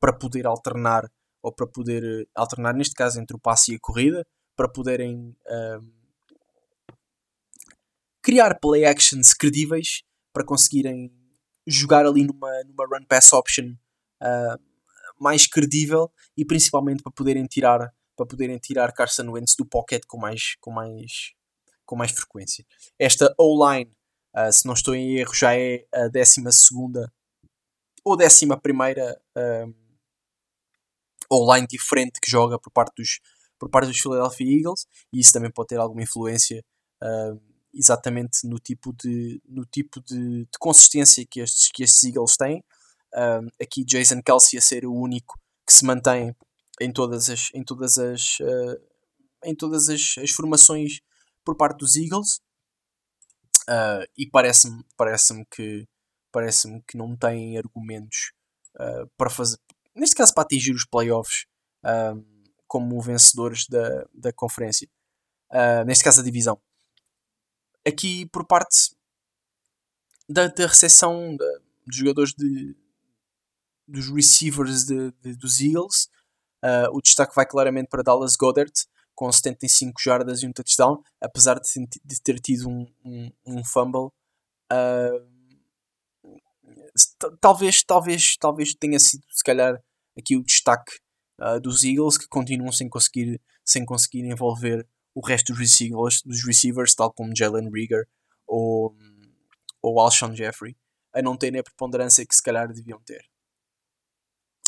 para poder alternar, ou para poder eh, alternar, neste caso, entre o passe e a corrida, para poderem um, criar play actions credíveis para conseguirem jogar ali numa, numa run pass option uh, mais credível e principalmente para poderem tirar para poderem tirar Carson Wentz do pocket com mais com mais com mais frequência. Esta O-line, uh, se não estou em erro, já é a 12 segunda ou 11 primeira um, O-line diferente que joga por parte dos por parte dos Philadelphia Eagles e isso também pode ter alguma influência uh, exatamente no tipo de, no tipo de, de, consistência que estes, que estes Eagles têm. Uh, aqui Jason Kelsey a ser o único que se mantém em todas as, em todas as, uh, em todas as, as, formações por parte dos Eagles. Uh, e parece-me parece que parece-me que não têm argumentos uh, para fazer neste caso para atingir os playoffs como vencedores da, da conferência neste caso a divisão aqui por parte da, da recepção da, dos jogadores de, dos receivers de, de, dos Eagles. Uh, o destaque vai claramente para Dallas Goddard, com 75 jardas e um touchdown, apesar de, ter tido um, um, um fumble. Uh, talvez, talvez, talvez tenha sido, se calhar, aqui o destaque uh, dos Eagles, que continuam sem conseguir, sem conseguir envolver o resto dos receivers, dos receivers tal como Jalen Rieger ou, ou Alshon Jeffrey, a não terem a preponderância que se calhar deviam ter.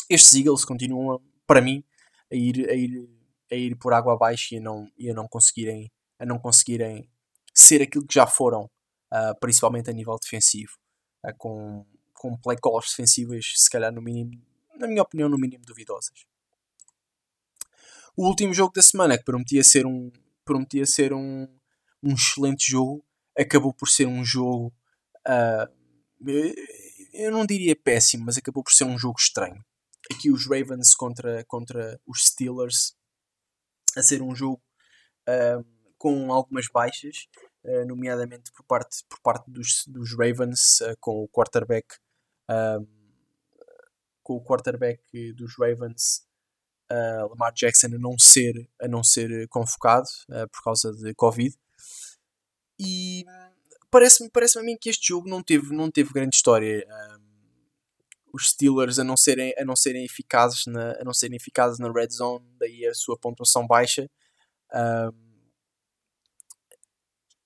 Estes Eagles continuam, para mim, a ir, a ir, a ir por água abaixo e a não, e a não, conseguirem, a não conseguirem ser aquilo que já foram, uh, principalmente a nível defensivo, uh, com, com play calls defensivas, se calhar no mínimo, na minha opinião, no mínimo duvidosas. O último jogo da semana, que prometia ser um, prometia ser um, um excelente jogo, acabou por ser um jogo. Uh, eu não diria péssimo, mas acabou por ser um jogo estranho. Aqui os Ravens contra, contra os Steelers a ser um jogo uh, com algumas baixas, uh, nomeadamente por parte, por parte dos, dos Ravens, com o quarterback. com o quarterback dos Ravens uh, Lamar Jackson a não ser, a não ser convocado uh, por causa de Covid. E parece-me parece a mim que este jogo não teve, não teve grande história. Os Steelers a não serem, a não serem eficazes na, a não serem eficazes na red zone, daí a sua pontuação baixa. Um,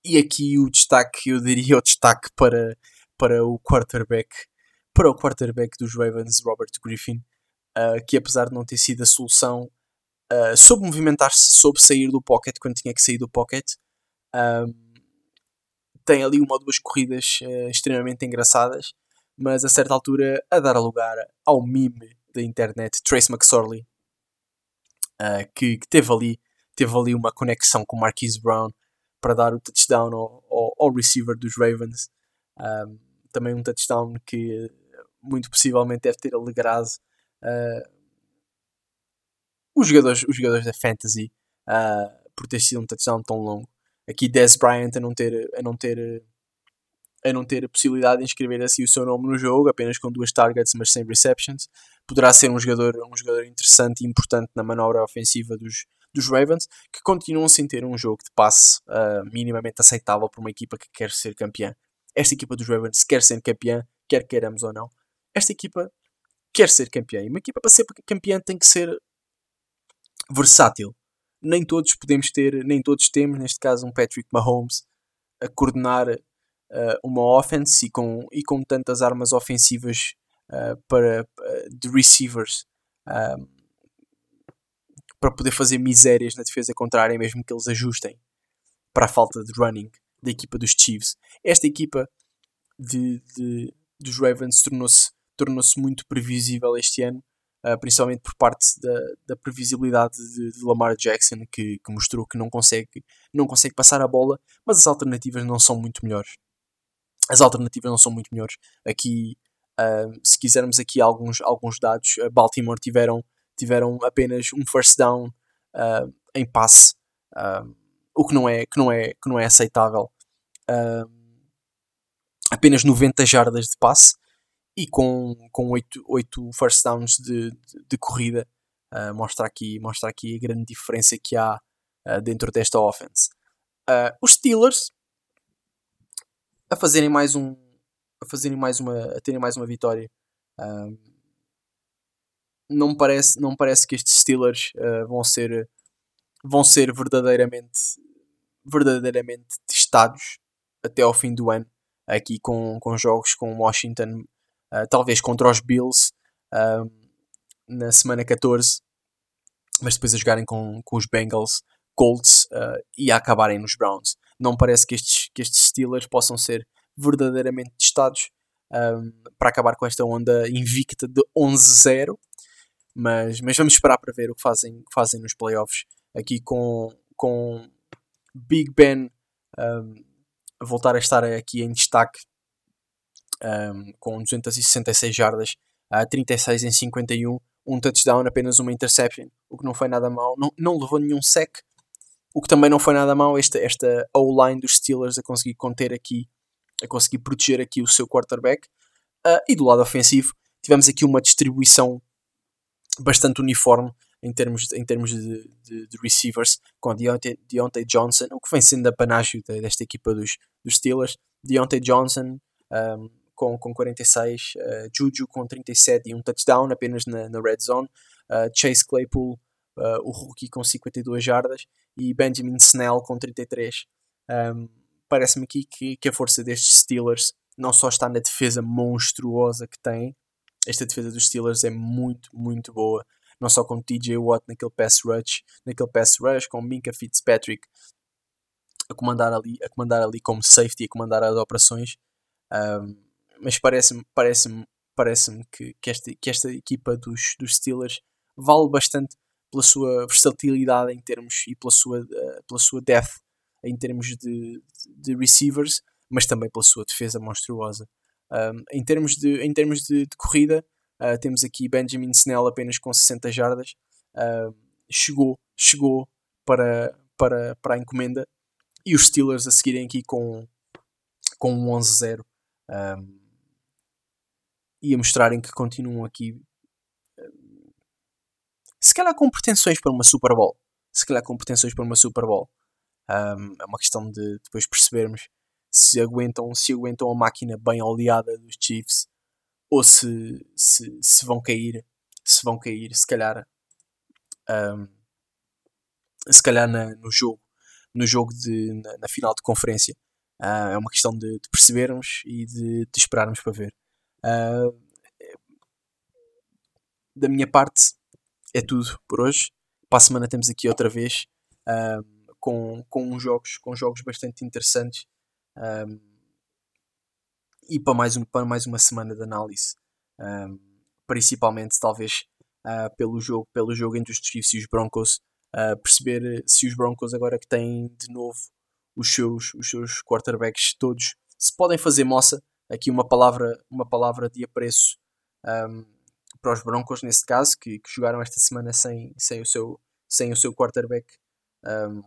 e aqui o destaque, eu diria [laughs] o destaque para, para o quarterback, para o quarterback dos Ravens, Robert Griffin, uh, que apesar de não ter sido a solução, uh, soube movimentar-se, soube sair do pocket quando tinha que sair do pocket. Um, tem ali uma ou duas corridas uh, extremamente engraçadas, mas a certa altura a dar lugar ao meme da internet, Trace McSorley, uh, que, que, teve, ali, teve ali uma conexão com Marquise Brown para dar o touchdown ao, ao, ao receiver dos Ravens. Um, também um touchdown que muito possivelmente deve ter alegrado uh, os, jogadores, os jogadores da Fantasy uh, por ter sido um touchdown tão longo. Aqui Des Bryant a não ter, a não ter, a não ter a possibilidade de inscrever assim o seu nome no jogo, apenas com duas targets, mas sem receptions. Poderá ser um jogador, um jogador interessante e importante na manobra ofensiva dos, dos Ravens, que continuam sem ter um jogo de passe uh, minimamente aceitável para uma equipa que quer ser campeã. Esta equipa dos Ravens quer ser campeã, quer queiramos ou não. Esta equipa quer ser campeã. E uma equipa para ser campeã tem que ser versátil. Nem todos podemos ter, nem todos temos, neste caso, um Patrick Mahomes a coordenar uh, uma offense e com, e com tantas armas ofensivas uh, para, uh, de receivers para poder fazer misérias na defesa contrária, mesmo que eles ajustem para a falta de running da equipa dos Chiefs. Esta equipa de, de dos Ravens tornou-se tornou-se muito previsível este ano, uh, principalmente por parte da, da previsibilidade de, de, Lamar Jackson, que, que, mostrou que não consegue, não consegue passar a bola, mas as alternativas não são muito melhores. As alternativas não são muito melhores. Aqui, uh, se quisermos aqui alguns, alguns dados, Baltimore tiveram, tiveram apenas um first down uh, em passe, o que não é, que não é, que não é aceitável. apenas 90 jardas de passe e com, com 8, 8 first downs de, de, de corrida, uh, mostra, aqui, mostra aqui a grande diferença que há uh, dentro desta offense. Uh, os Steelers a fazerem mais um a fazerem mais uma a terem mais uma vitória. Não parece, não parece que estes Steelers uh, vão ser vão ser verdadeiramente verdadeiramente testados até ao fim do ano aqui com, com jogos com Washington uh, talvez contra os Bills uh, na semana 14 mas depois a jogarem com, com os Bengals Colts e a acabarem nos Browns não parece que estes, que estes Steelers possam ser verdadeiramente testados um, para acabar com esta onda invicta de 11-0 mas, mas vamos esperar para ver o que fazem, que fazem nos playoffs. Aqui com, com Big Ben um, a voltar a estar aqui em destaque um, com 266 jardas, uh, 36 em 51, um touchdown, apenas uma interception, o que não foi nada mal. Não, não levou nenhum sec, o que também não foi nada mal. Esta, esta O-line dos Steelers a conseguir conter aqui, a conseguir proteger aqui o seu quarterback. Uh, e do lado ofensivo, tivemos aqui uma distribuição bastante uniforme em termos, de, em termos de, de, de receivers, com Deontay, Deontay Johnson, o que vem sendo a panágio desta equipa dos, dos Steelers. Deontay Johnson um, com, com 46, uh, Juju com 37 e um touchdown apenas na, na red zone, uh, Chase Claypool, uh, o rookie com 52 jardas, e Benjamin Snell com 33. Um, Parece-me aqui que, que a força destes Steelers não só está na defesa monstruosa que tem, esta defesa dos Steelers é muito, muito boa. Não só com TJ Watt naquele pass rush, naquele pass rush, com Minka Fitzpatrick a comandar ali, a comandar ali como safety, a comandar as operações. Um, mas parece-me parece parece que, que, esta, que esta equipa dos, dos Steelers vale bastante pela sua versatilidade em termos e pela sua, uh, pela sua depth em termos de, de receivers, mas também pela sua defesa monstruosa. Um, em termos de, em termos de, de corrida, uh, temos aqui Benjamin Snell apenas com 60 jardas. Uh, chegou, chegou para, para, para a encomenda. E os Steelers a seguirem aqui com, com um 11-0. Um, e a mostrarem que continuam aqui. Se calhar com pretensões para uma Super Bowl. Se calhar com pretensões para uma Super Bowl. Um, é uma questão de depois percebermos se aguentam, se aguentam a máquina bem oleada dos Chiefs ou se, se, se vão cair, se vão cair, se calhar um, se calhar na, no jogo, no jogo de, na, na final de conferência. Uh, é uma questão de, de percebermos e de, de, esperarmos para ver. Uh, da minha parte é tudo por hoje. Para a semana temos aqui outra vez uh, com, com jogos, com jogos bastante interessantes um, e para mais, um, para mais uma semana de análise. Um, principalmente, talvez, uh, pelo, jogo, pelo jogo entre os Chiefs e os Broncos, uh, perceber se os Broncos, agora que têm de novo os seus, os seus quarterbacks todos, se podem fazer moça. Aqui uma palavra, uma palavra de apreço um, para os Broncos, nesse caso, que, que, jogaram esta semana sem, sem, o, seu, sem o seu quarterback um,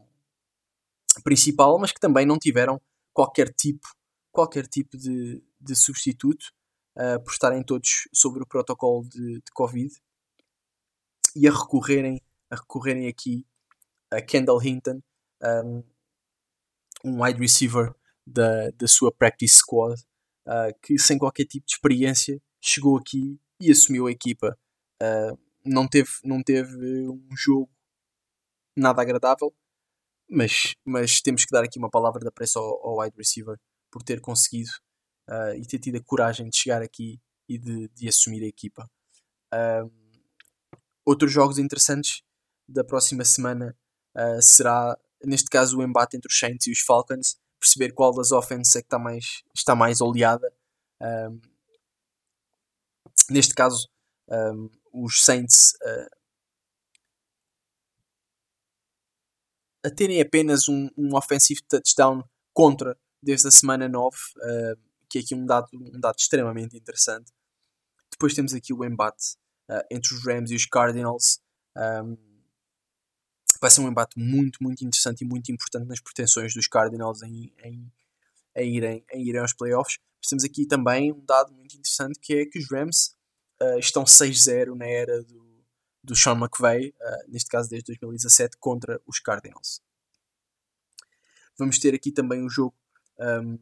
principal, mas que também não tiveram qualquer tipo, qualquer tipo de, de substituto, uh, por estarem todos sobre o protocolo de, de Covid e a recorrerem, a recorrerem aqui a Kendall Hinton, um, um wide receiver da, da sua practice squad, uh, que sem qualquer tipo de experiência chegou aqui e assumiu a equipa. Uh, não, teve, não teve um jogo nada agradável, mas, mas temos que dar aqui uma palavra de apreço ao, ao wide receiver por ter conseguido uh, e ter tido a coragem de chegar aqui e de, de assumir a equipa. Uh, outros jogos interessantes da próxima semana será, neste caso, o embate entre os Saints e os Falcons, perceber qual das offenses é que está mais, está mais oleada. Neste caso, um, os Saints uh, a terem apenas um, um offensive touchdown contra desde a semana 9, uh, que é aqui um dado, um dado extremamente interessante. Depois temos aqui o embate uh, entre os Rams e os Cardinals. Um, vai ser um embate muito, muito interessante e muito importante nas pretensões dos Cardinals em, em, em, irem, em irem aos playoffs. Mas temos aqui também um dado muito interessante que é que os Rams uh, estão 6-0 na era do, do Sean McVay, uh, neste caso desde 2017, contra os Cardinals. Vamos ter aqui também um jogo. Um,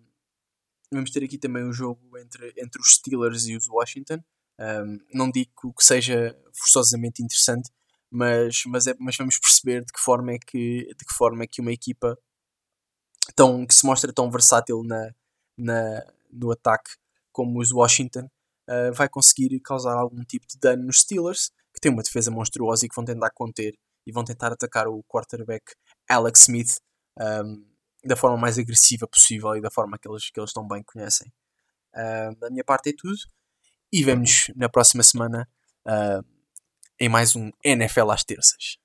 vamos ter aqui também um jogo entre, entre os Steelers e os Washington. Um, não digo que seja forçosamente interessante, mas, mas, é, mas vamos perceber de que forma é que, de que, forma é que uma equipa tão, que se mostra tão versátil na, na, no ataque como os Washington uh, vai conseguir causar algum tipo de dano nos Steelers, que têm uma defesa monstruosa e que vão tentar conter e vão tentar atacar o quarterback Alex Smith um, da forma mais agressiva possível e da forma que eles, que eles tão bem conhecem. Uh, da minha parte é tudo e vemos na próxima semana uh, em mais um NFL às terças.